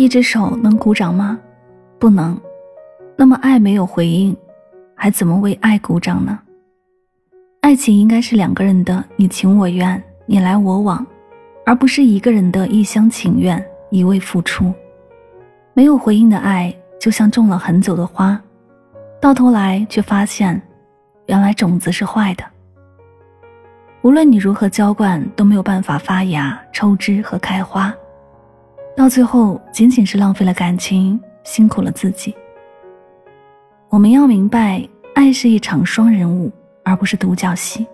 一只手能鼓掌吗？不能。那么爱没有回应，还怎么为爱鼓掌呢？爱情应该是两个人的你情我愿、你来我往，而不是一个人的一厢情愿、一味付出。没有回应的爱，就像种了很久的花，到头来却发现，原来种子是坏的。无论你如何浇灌，都没有办法发芽、抽枝和开花。到最后，仅仅是浪费了感情，辛苦了自己。我们要明白，爱是一场双人舞，而不是独角戏。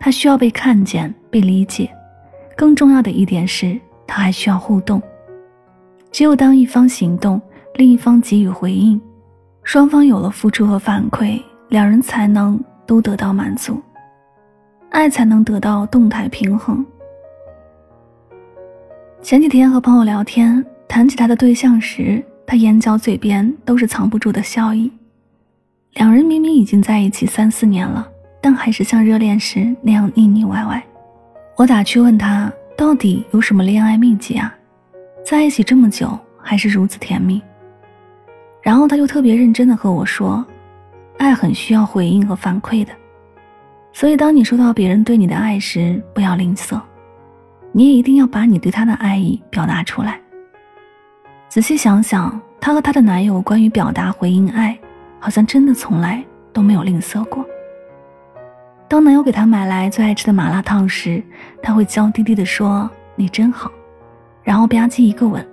它需要被看见、被理解，更重要的一点是，它还需要互动。只有当一方行动，另一方给予回应，双方有了付出和反馈，两人才能都得到满足，爱才能得到动态平衡。前几天和朋友聊天，谈起他的对象时，他眼角嘴边都是藏不住的笑意。两人明明已经在一起三四年了，但还是像热恋时那样腻腻歪歪。我打趣问他，到底有什么恋爱秘籍啊？在一起这么久，还是如此甜蜜。然后他就特别认真的和我说，爱很需要回应和反馈的，所以当你收到别人对你的爱时，不要吝啬。你也一定要把你对他的爱意表达出来。仔细想想，她和她的男友关于表达回应爱，好像真的从来都没有吝啬过。当男友给她买来最爱吃的麻辣烫时，她会娇滴滴地说：“你真好。”然后吧唧一个吻。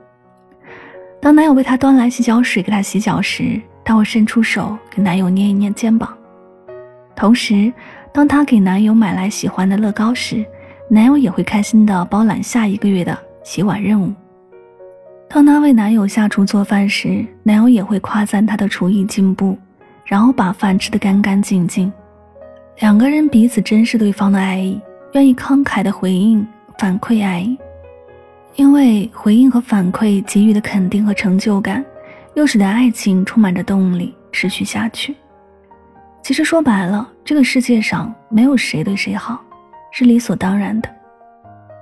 当男友为她端来洗脚水给她洗脚时，她会伸出手给男友捏一捏肩膀。同时，当她给男友买来喜欢的乐高时，男友也会开心的包揽下一个月的洗碗任务。当她为男友下厨做饭时，男友也会夸赞她的厨艺进步，然后把饭吃得干干净净。两个人彼此珍视对方的爱意，愿意慷慨的回应反馈爱意，因为回应和反馈给予的肯定和成就感，又使得爱情充满着动力持续下去。其实说白了，这个世界上没有谁对谁好。是理所当然的。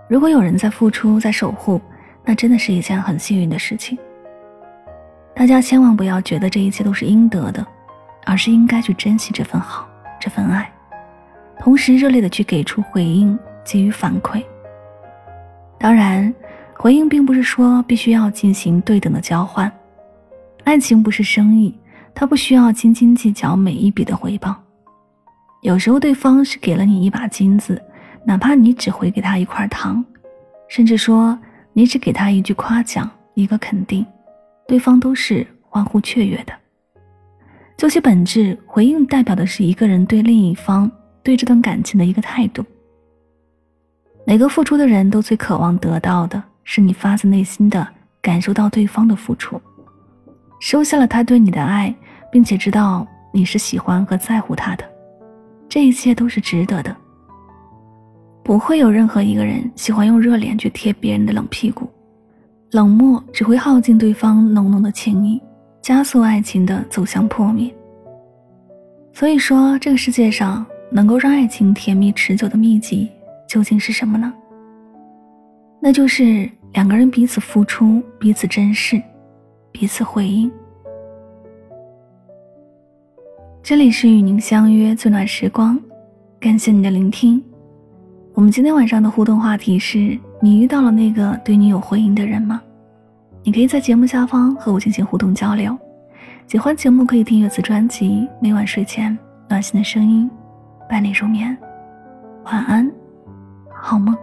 如果有人在付出，在守护，那真的是一件很幸运的事情。大家千万不要觉得这一切都是应得的，而是应该去珍惜这份好，这份爱，同时热烈的去给出回应，给予反馈。当然，回应并不是说必须要进行对等的交换。爱情不是生意，它不需要斤斤计较每一笔的回报。有时候，对方是给了你一把金子。哪怕你只回给他一块糖，甚至说你只给他一句夸奖、一个肯定，对方都是欢呼雀跃的。究其本质，回应代表的是一个人对另一方、对这段感情的一个态度。每个付出的人都最渴望得到的是你发自内心的感受到对方的付出，收下了他对你的爱，并且知道你是喜欢和在乎他的，这一切都是值得的。不会有任何一个人喜欢用热脸去贴别人的冷屁股，冷漠只会耗尽对方浓浓的情谊，加速爱情的走向破灭。所以说，这个世界上能够让爱情甜蜜持久的秘籍究竟是什么呢？那就是两个人彼此付出，彼此珍视，彼此回应。这里是与您相约最暖时光，感谢你的聆听。我们今天晚上的互动话题是你遇到了那个对你有回应的人吗？你可以在节目下方和我进行互动交流。喜欢节目可以订阅此专辑，每晚睡前暖心的声音伴你入眠。晚安，好梦。